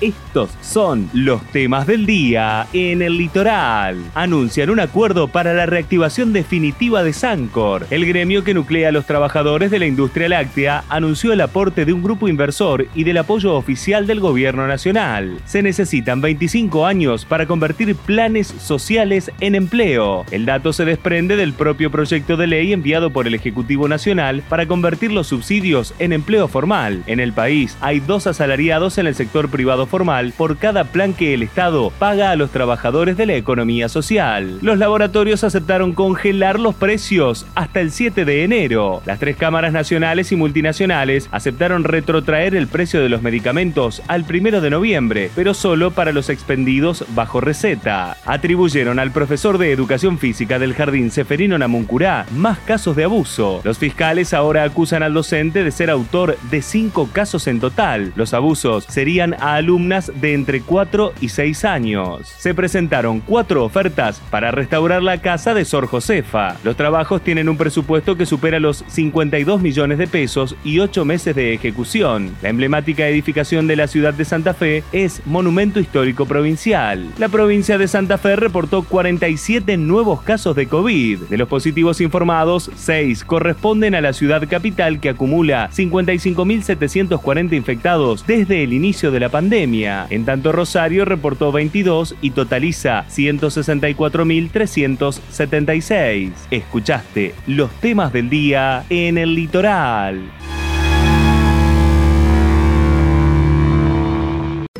Estos son los temas del día en el litoral. Anuncian un acuerdo para la reactivación definitiva de Sancor. El gremio que nuclea a los trabajadores de la industria láctea anunció el aporte de un grupo inversor y del apoyo oficial del gobierno nacional. Se necesitan 25 años para convertir planes sociales en empleo. El dato se desprende del propio proyecto de ley enviado por el Ejecutivo Nacional para convertir los subsidios en empleo formal. En el país hay dos asalariados en el sector privado formal por cada plan que el Estado paga a los trabajadores de la economía social. Los laboratorios aceptaron congelar los precios hasta el 7 de enero. Las tres cámaras nacionales y multinacionales aceptaron retrotraer el precio de los medicamentos al 1 de noviembre, pero solo para los expendidos bajo receta. Atribuyeron al profesor de educación física del jardín Seferino Namuncurá más casos de abuso. Los fiscales ahora acusan al docente de ser autor de cinco casos en total. Los abusos serían a alumnos de entre 4 y 6 años. Se presentaron cuatro ofertas para restaurar la casa de Sor Josefa. Los trabajos tienen un presupuesto que supera los 52 millones de pesos y 8 meses de ejecución. La emblemática edificación de la ciudad de Santa Fe es Monumento Histórico Provincial. La provincia de Santa Fe reportó 47 nuevos casos de COVID. De los positivos informados, 6 corresponden a la ciudad capital que acumula 55.740 infectados desde el inicio de la En tanto, Rosario reportó 22 y totaliza 164.376. Escuchaste los temas del día en el litoral.